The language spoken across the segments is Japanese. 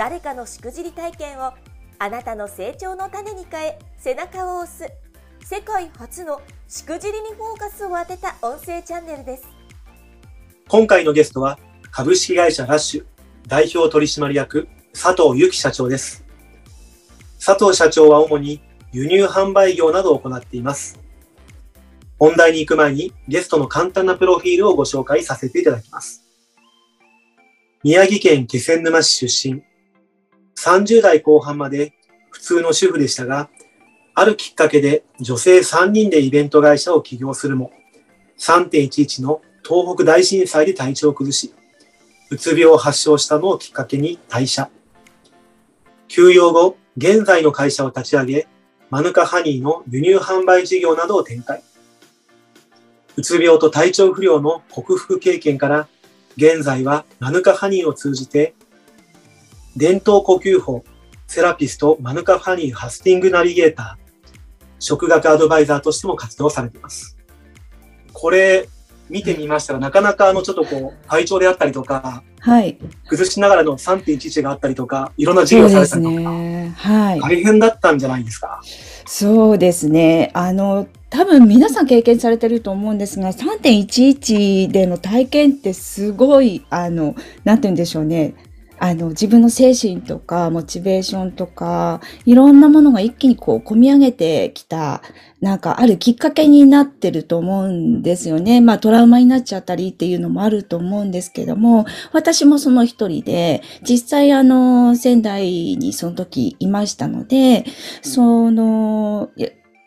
誰かのしくじり体験をあなたの成長の種に変え背中を押す。世界初のしくじりにフォーカスを当てた音声チャンネルです。今回のゲストは株式会社ラッシュ代表取締役佐藤由紀社長です。佐藤社長は主に輸入販売業などを行っています。本題に行く前にゲストの簡単なプロフィールをご紹介させていただきます。宮城県気仙沼市出身。30代後半まで普通の主婦でしたが、あるきっかけで女性3人でイベント会社を起業するも、3.11の東北大震災で体調を崩し、うつ病を発症したのをきっかけに退社。休養後、現在の会社を立ち上げ、マヌカハニーの輸入販売事業などを展開。うつ病と体調不良の克服経験から、現在はマヌカハニーを通じて伝統呼吸法、セラピスト、マヌカファニー・ハスティングナビゲーター、食学アドバイザーとしても活動されています。これ、見てみましたら、なかなかあの、ちょっとこう、体調であったりとか、はい。崩しながらの3.11があったりとか、いろんな授業されたりとか、ね、はい。大変だったんじゃないですか？そうですね。あの、多分皆さん経験されてると思うんですが、3.11での体験ってすごい、あの、なんて言うんでしょうね。あの、自分の精神とか、モチベーションとか、いろんなものが一気にこう、込み上げてきた、なんかあるきっかけになってると思うんですよね。まあ、トラウマになっちゃったりっていうのもあると思うんですけども、私もその一人で、実際あの、仙台にその時いましたので、その、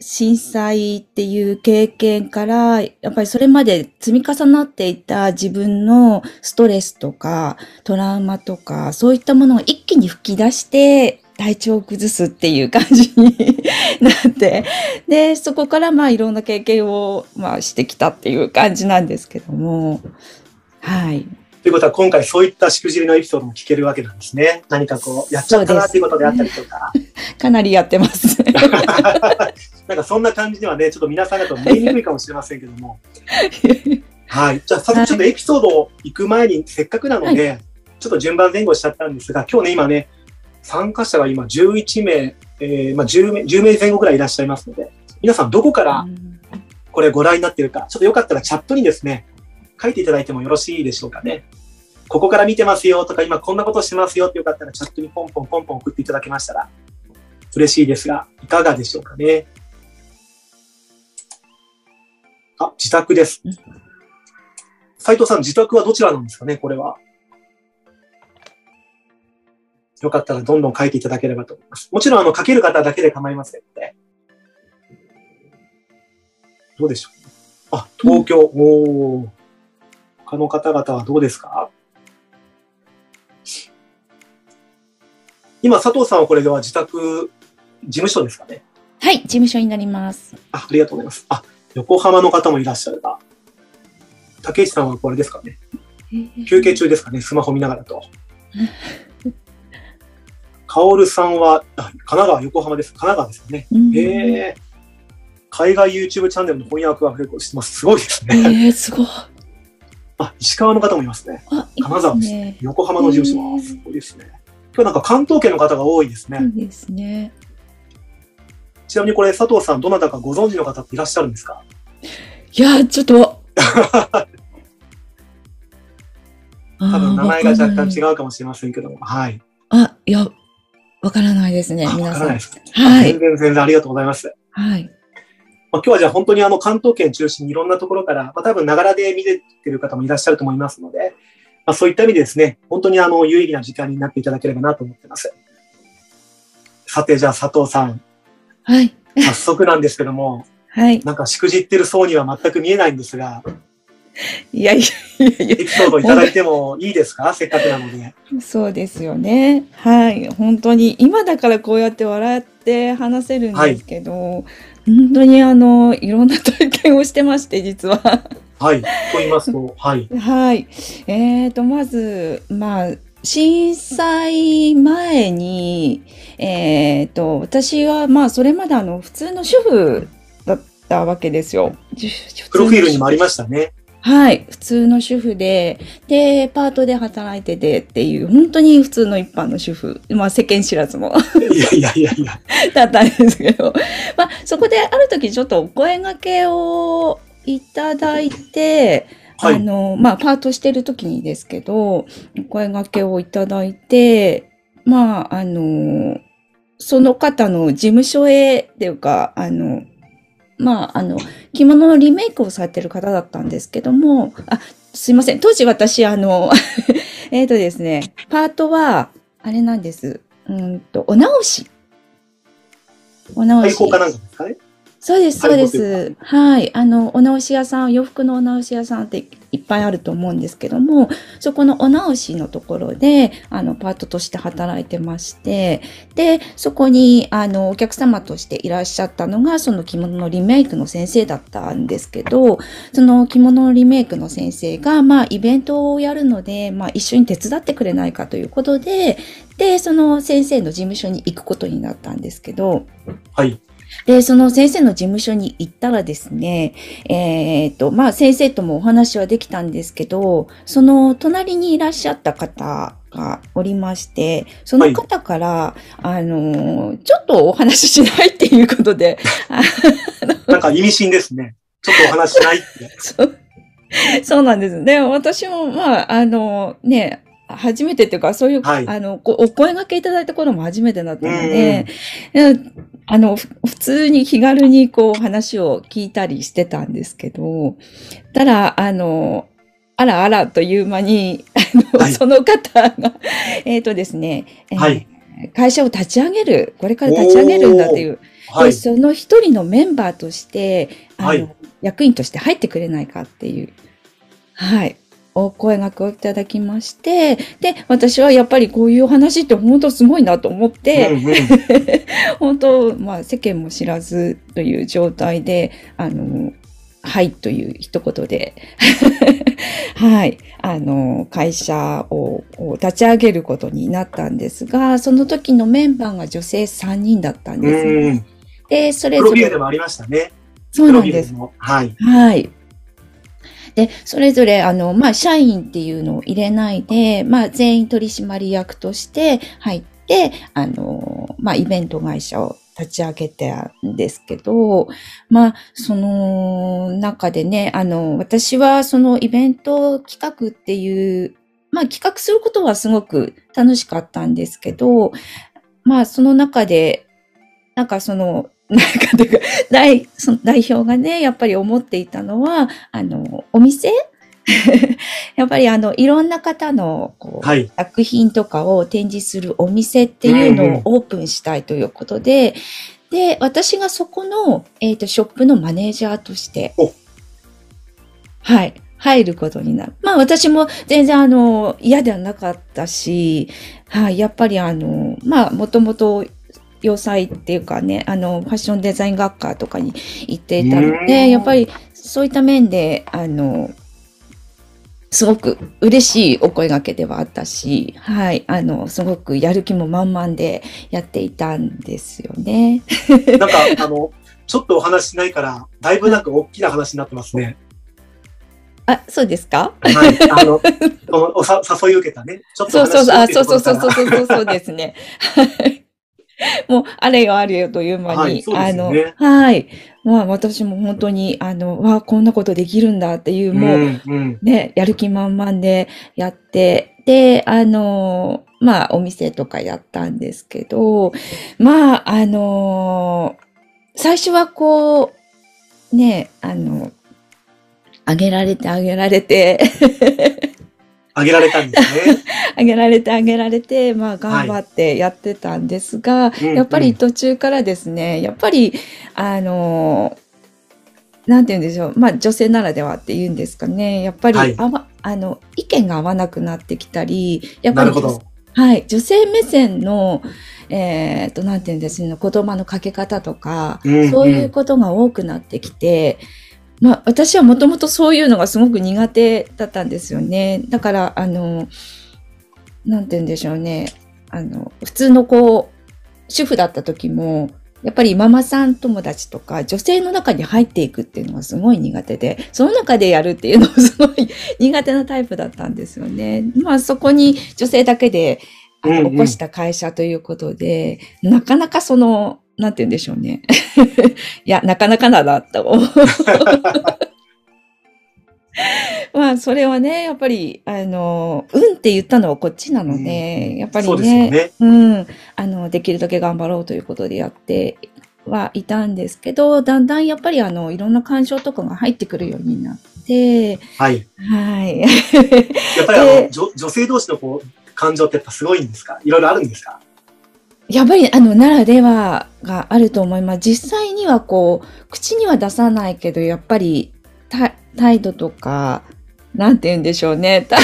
震災っていう経験から、やっぱりそれまで積み重なっていた自分のストレスとかトラウマとか、そういったものを一気に吹き出して、体調を崩すっていう感じに なって、で、そこからまあいろんな経験をまあしてきたっていう感じなんですけども、はい。ということは今回そういったしくじりのエピソードも聞けるわけなんですね。何かこう、やっちゃったなっていうことであったりとか。かなりやってます。なんかそんな感じではね、ちょっと皆さんだと見えにくいかもしれませんけども。はい。じゃあ、早速ちょっとエピソード行く前に、せっかくなので、はい、ちょっと順番前後しちゃったんですが、今日ね、今ね、参加者が今11名、えー、まあ10名、10名前後ぐらいいらっしゃいますので、皆さんどこからこれご覧になっているか、ちょっとよかったらチャットにですね、書いていただいてもよろしいでしょうかね。ここから見てますよとか、今こんなことしますよってよかったらチャットにポンポンポンポン送っていただけましたら嬉しいですが、いかがでしょうかね。あ、自宅です。斉藤さん、自宅はどちらなんですかね、これは。よかったらどんどん書いていただければと思います。もちろん、あの、書ける方だけで構いませんので。どうでしょう。あ、東京。うん、お他の方々はどうですか？今、佐藤さんはこれでは自宅、事務所ですかねはい、事務所になります。あ、ありがとうございます。あ、横浜の方もいらっしゃるが。竹内さんはこれですかね？休憩中ですかね？スマホ見ながらと。カオルさんは、神奈川、横浜です。神奈川ですよね。へえ。海外 YouTube チャンネルの翻訳は結構してます。すごいですね。えー、すごい。あ、石川の方もいますね。あ、金沢です、ね。横浜の事務所はすごいですね。今日なんか関東圏の方が多いですね。そうですね。ちなみにこれ佐藤さん、どなたかご存知の方っていらっしゃるんですか？いや、ちょっと。多分名前が若干違うかもしれませんけども、はい。あ、いや、わからないですね、皆さん。はい。全然全然ありがとうございます。はい。まあ、今日はじゃあ本当にあの関東圏中心にいろんなところから、まあ、多分ながらで見てる方もいらっしゃると思いますので、まあ、そういった意味でですね、本当にあの有意義な時間になっていただければなと思ってます。さて、じゃあ佐藤さん。はい。早速なんですけども、はい。なんかしくじってる層には全く見えないんですが、いやいやいやいやエピソードいただいてもいいですか？せっかくなので。そうですよね。はい。本当に、今だからこうやって笑って話せるんですけど、本当にあの、いろんな体験をしてまして、実は。はい。と言いますと、はい。はい。えーと、まず、まあ、震災前に、えーと、私は、まあ、それまであの、普通の主婦だったわけですよ。プロフィールにもありましたね。はい。普通の主婦で、で、パートで働いててっていう、本当に普通の一般の主婦。まあ世間知らずもいやいやいやいや。だったんですけど。まあそこである時ちょっとお声掛けをいただいて、はいあの、まあパートしてる時にですけど、お声掛けをいただいて、まああの、その方の事務所へっていうか、あの、まあ、あの、着物のリメイクをされてる方だったんですけども、あ、すいません。当時私、あの、えっとですね、パートは、あれなんです。うんと、お直し。お直し。対抗かなんかですかね。そうです、そうで対す。はい。あの、お直し屋さん、洋服のお直し屋さんっていっぱいあると思うんですけども、そこのお直しのところで、あの、パートとして働いてまして、で、そこに、あの、お客様としていらっしゃったのが、その着物のリメイクの先生だったんですけど、その着物のリメイクの先生が、まあ、イベントをやるので、まあ、一緒に手伝ってくれないかということで、で、その先生の事務所に行くことになったんですけど、はい。で、その先生の事務所に行ったらですね、えっ、と、まあ先生ともお話はできたんですけど、その隣にいらっしゃった方がおりまして、その方から、あのーちょっとお話ししないっていうことで、あなんか意味深ですね。ちょっとお話しないって。そうそうなんです。で、私も、まあ、あの、ね、初めてっていうか、そういう、はいあの、こお声掛けいただいた頃も初めてだったので、うんあの、ふ普通に気軽にこう話を聞いたりしてたんですけど、ただ、あの、あらあらという間に、あの、はい。その方が、えっ、とですね、えーはい。会社を立ち上げる、これから立ち上げるんだという、で、はい。その一人のメンバーとして、あの、はい。役員として入ってくれないかっていう、はい、お声掛けをいただきまして、で、私はやっぱりこういう話って本当すごいなと思って、うんうん 本当、まあ世間も知らずという状態で、あの、はいという一言で、はい、あの、会社をを立ち上げることになったんですが、その時のメンバーが女性3人だったんですね。うん。で、それプロぞれ、フィールでもありましたね。そうなんです。はい。はい。で、それぞれ、あの、まあ、社員っていうのを入れないで、まあ、全員取締役として入って、あの、まあ、イベント会社を立ち上げたんですけど、まあ、その中でね、あの、私はそのイベント企画っていう、まあ、企画することはすごく楽しかったんですけど、まあ、その中で、なんかその、なんかというか、代その代表がね、やっぱり思っていたのは、あの、お店？やっぱりあの、いろんな方の、こう、はい。作品とかを展示するお店っていうのをオープンしたいということで、で、私がそこの、えっ、と、ショップのマネージャーとしてお、はい、入ることになる。まあ私も全然あの、嫌ではなかったし、はい、やっぱりあの、まあもともと、洋裁っていうかね、あの、ファッションデザイン学科とかに行っていたのうで、んやっぱりそういった面で、あの、すごく嬉しいお声掛けではあったし、はい、あの、すごくやる気も満々でやっていたんですよね。なんか、あの、ちょっとお話しないから、だいぶなんか大きな話になってますね。あ、そうですか？はい。あの、おさ誘い受けたね。ちょっとそうそうそう、あ、そうそうそうそうそうそうですね。はい。もう、あれよあれよという間に、はいそうであのはい。まあ、私も本当に、あの、わあ、こんなことできるんだっていう、もう、んうん。ね、やる気満々でやって、で、あの、まあ、お店とかやったんですけど、まあ、あの、最初はこう、ね、あの、あげられてあげられて、あげられたんですね。あげられてあげられて、まあ頑張ってやってたんですが、うんやっぱり途中からですね、やっぱり、あの、なんて言うんでしょう。まあ、女性ならではって言うんですかね。やっぱり、はいあわあの、意見が合わなくなってきたり、やっぱり。はい、女性目線の、えっと、なんて言うんですね、言葉のかけ方とか、うんうんそういうことが多くなってきて、まあ、私はもともとそういうのがすごく苦手だったんですよね。だから、あの、なんて言うんでしょうね。あの、普通のこう、主婦だった時も、やっぱりママさん友達とか女性の中に入っていくっていうのがすごい苦手で、その中でやるっていうのもすごい 苦手なタイプだったんですよね。まあそこに女性だけであのうんうん起こした会社ということで、なかなかその、なんて言うんでしょうね。いや、なかなかだなと思う。まあ、それはね、やっぱり、あの、うんって言ったのはこっちなので、やっぱりそうですよね。うん。あの、できるだけ頑張ろうということでやってはいたんですけど、だんだんやっぱりあの、いろんな感情とかが入ってくるようになって、はい。はい。やっぱりあの、で女女性同士のこう、感情ってやっぱすごいんですか？いろいろあるんですか？やっぱりあの、ならではがあると思います。実際にはこう、口には出さないけど、やっぱり、た態度とか、なんて言うんでしょうね。た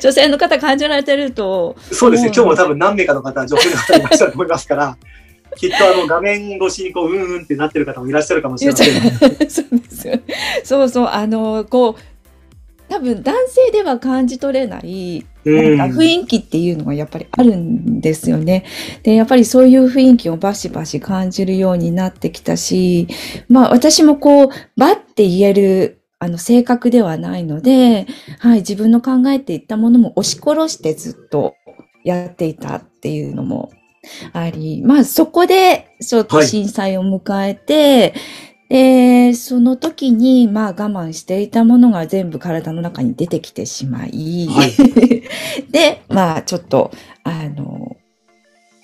女性の方感じられてると、そうですね。うん今日も多分何名かの方、女性の方いらっしゃると思いますから、きっとあの、画面越しにこう、うんうんってなってる方もいらっしゃるかもしれませんね。そうですよ。そうそう、あの、こう、多分男性では感じ取れない、うんなんか雰囲気っていうのがやっぱりあるんですよね。で、やっぱりそういう雰囲気をバシバシ感じるようになってきたし、まあ私もこう、バッて言える、あの、性格ではないので、はい、自分の考えていったものも押し殺してずっとやっていたっていうのもあり、まあそこでちょっと震災を迎えて、で、その時に、まあ我慢していたものが全部体の中に出てきてしまい、はい で、まあちょっと、あの、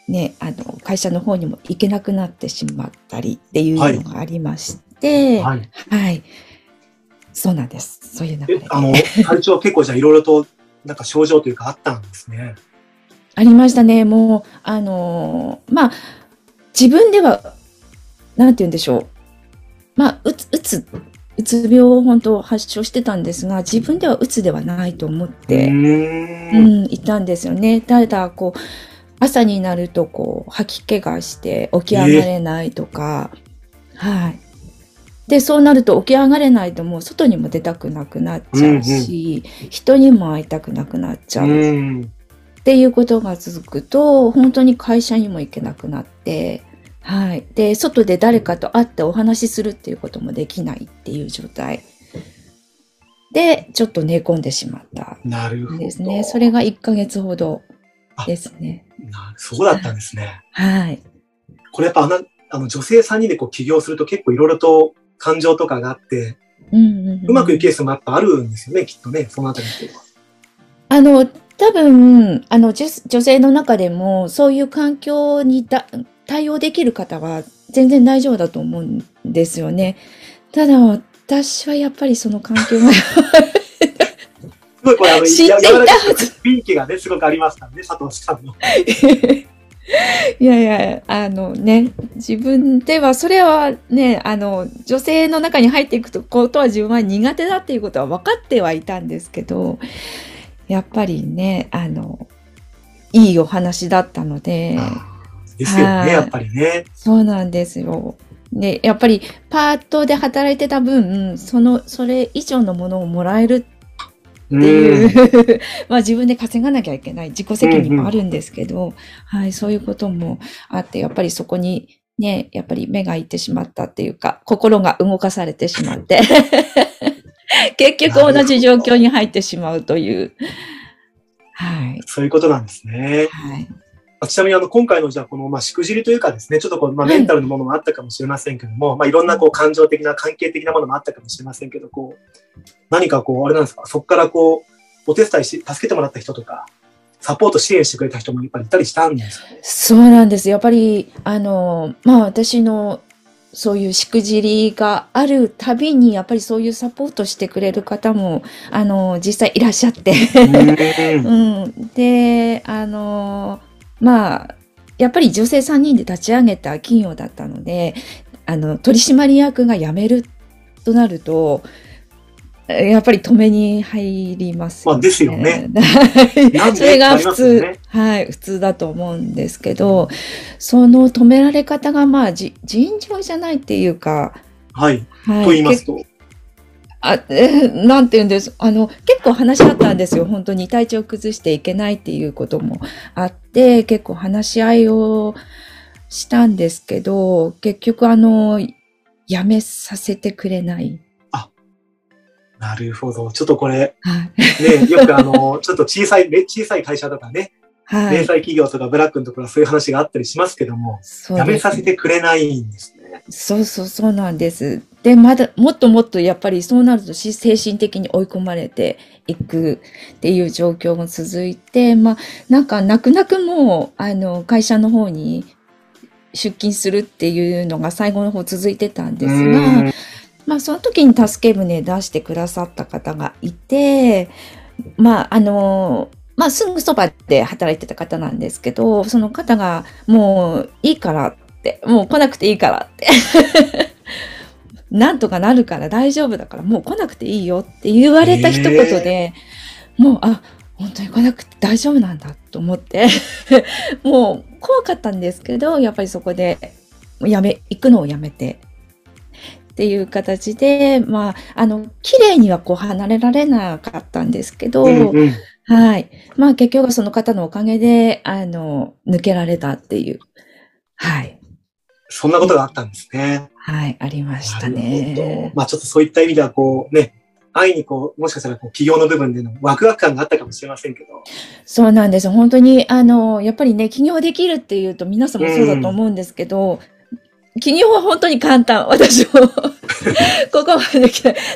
ね、あの、会社の方にも行けなくなってしまったりっていうのがありまして、は。はいい。そうなんです。そういう流れあの、体調は結構じゃあいろいろと、なんか症状というかあったんですね。ありましたね。もう、あのーまあ、自分では、なんて言うんでしょう。まあ、うつ、うつ、うつ病を本当発症してたんですが、自分ではうつではないと思っうて、ー。うんん、いたんですよね。ただ、こう、朝になると、こう、吐き気がして起き上がれないとか、はい。で、そうなると起き上がれないともう外にも出たくなくなっちゃうし、人にも会いたくなくなっちゃう。うん。っていうことが続くと、本当に会社にも行けなくなって、はい。で、外で誰かと会ってお話しするっていうこともできないっていう状態。で、ちょっと寝込んでしまったなるほど。んですね。それが1ヶ月ほどですね。なそうだったんですね。はい。これやっぱあの、あの女性3人でこう起業すると結構いろいろと感情とかがあって、うんうんうんうまくいくケースもやっぱあるんですよね、きっとね、そのあたりっていうのは。あの、多分、あの、女女性の中でも、そういう環境にだ対応できる方は全然大丈夫だと思うんですよね。ただ、私はやっぱりその環境がすごいこれあの、知っていた。雰囲気がね、すごくありますからね、佐藤さんの。いやいや、あのね、自分では、それはね、あの、女性の中に入っていくことは自分は苦手だっていうことは分かってはいたんですけど、やっぱりね、あの、いいお話だったので、ですよはいね、やっぱりね。そうなんですよ。で、やっぱりパートで働いてた分、その、それ以上のものをもらえるっっていう、まあ自分で稼がなきゃいけない自己責任もあるんですけど、はい、そういうこともあって、やっぱりそこにね、やっぱり目がいってしまったっていうか、心が動かされてしまって、結局同じ状況に入ってしまうという。はい。そういうことなんですね。はい。ちなみにあの、今回のじゃあこの、まあ、しくじりというかですね、ちょっとこう、まあ、はいメンタルのものもあったかもしれませんけども、まあ、いろんなこう、感情的な、関係的なものもあったかもしれませんけど、こう、何かこう、あれなんですか、そこからこう、お手伝いし、助けてもらった人とか、サポート支援してくれた人もやっぱりいたりしたんですかね？そうなんです。やっぱり、あの、まあ私のそういうしくじりがあるたびに、やっぱりそういうサポートしてくれる方も、あの、実際いらっしゃって。うん うん。で、あの、まあ、やっぱり女性3人で立ち上げた企業だったので、あの、取締役が辞めるっとなると、やっぱり止めに入りますまあですよね。は いそれが普通、ね、はい、普通だと思うんですけど、その止められ方がまあじ尋常じゃないっていうか、はい。はい、と言いますと。あ、えーなんて言うんです？あの、結構話し合ったんですよ。本当に体調崩していけないっていうこともあって、結構話し合いをしたんですけど、結局あの、やめさせてくれない。なるほど。ちょっとこれ、はい。ね、よくあの、ちょっと小さい、ね小さい会社とかね、はい。零細企業とかブラックのところはそういう話があったりしますけども、そうですやめさせてくれないんですね。そうそうそうなんです。で、まだ、もっともっとやっぱりそうなるとし精神的に追い込まれていくっていう状況も続いて、まあ、なんか泣く泣くもう、あの、会社の方に出勤するっていうのが最後の方続いてたんですが、うんまあ、その時に助け舟出してくださった方がいて、まあ、あの、まあ、すぐそばで働いてた方なんですけど、その方が、もういいからもう来なくていいからって。なんとかなるから大丈夫だから、もう来なくていいよって言われた一言で、もう、あ、本当に来なくて大丈夫なんだと思って、もう怖かったんですけど、やっぱりそこで、やめ、行くのをやめて、っていう形で、まあ、あの、綺麗にはこう離れられなかったんですけど、うんうんはい。まあ結局はその方のおかげで、あの、抜けられたっていう。はい。そんなことがあったんですね。はい、ありましたなるほどね。まあちょっとそういった意味ではこうね、安易にこう、もしかしたらこう企業の部分でのワクワク感があったかもしれませんけど、そうなんです。本当に、あの、やっぱりね、起業できるっていうと皆さんもそうだと思うんですけど、起業は本当に簡単。私も ここまで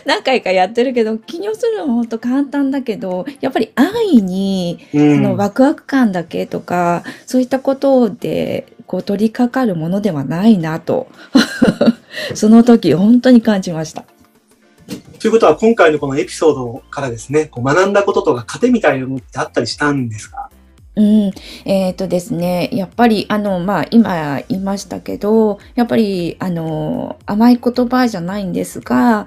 何回かやってるけど、起業するのは本当簡単だけど、やっぱり安易に、うのワクワク感だけとか、そういったことで、こう取り掛かるものではないなと、その時本当に感じました。ということは今回のこのエピソードからですね、こう学んだこととか糧みたいなものってあったりしたんですか？うん、えっ、とですね、やっぱり、あの、まあ、今言いましたけど、やっぱり、あの、甘い言葉じゃないんですが、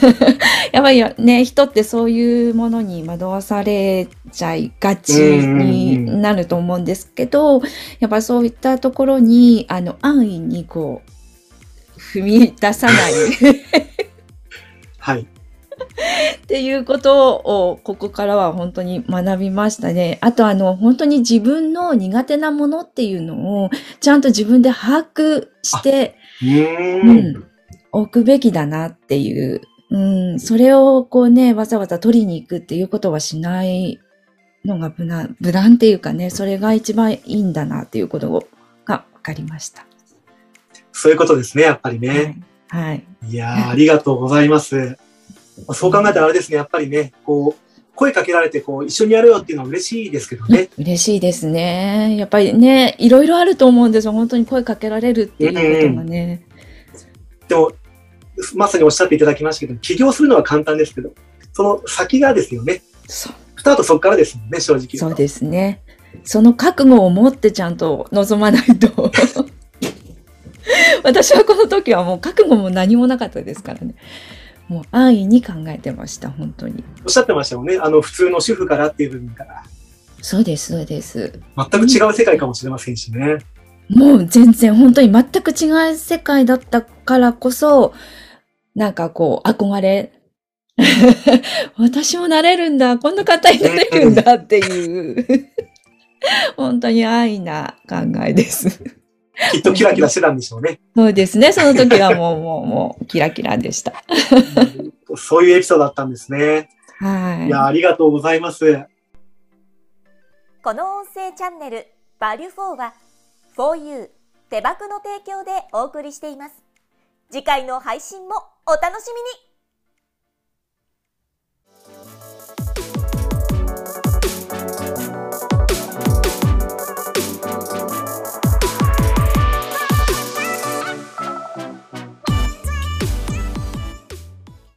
やっぱりね、人ってそういうものに惑わされちゃいがちになると思うんですけど、やっぱそういったところに、あの、安易にこう、踏み出さない。はい。っていうことを、ここからは本当に学びましたね。あと、あの、本当に自分の苦手なものっていうのを、ちゃんと自分で把握して、うんん、置くべきだなっていう、うん、それをこうね、わざわざ取りに行くっていうことはしないのが無難、無難っていうかね、それが一番いいんだなっていうことが分かりました。そういうことですね、やっぱりね。はい。はい。いやー、ありがとうございます。まあそう考えたらあれですね、やっぱりね、こう、声かけられて、こう、一緒にやるよっていうのは嬉しいですけどね。嬉しいですね。やっぱりね、いろいろあると思うんですよ。本当に声かけられるっていうことがね。でも、まさにおっしゃっていただきましたけど、起業するのは簡単ですけど、その先がですよね。そうスタートそこからですもんね、正直。そうですね。その覚悟を持ってちゃんと望まないと。私はこの時はもう覚悟も何もなかったですからね。もう安易に考えてました、本当に。おっしゃってましたよね。あの、普通の主婦からっていう部分から。そうです、そうです。全く違う世界かもしれませんしね。もう全然本当に全く違う世界だったからこそ、なんかこう憧れ。私もなれるんだ、こんな方になれるんだっていう、本当に安易な考えです。きっとキラキラしてたんでしょうね。そうですね、その時はもう、もう、もう、キラキラでした。そういうエピソードだったんですね。はい。いや、ありがとうございます。この音声チャンネル「バリュフォーは 4U 手箱の提供でお送りしています次回の配信もお楽しみに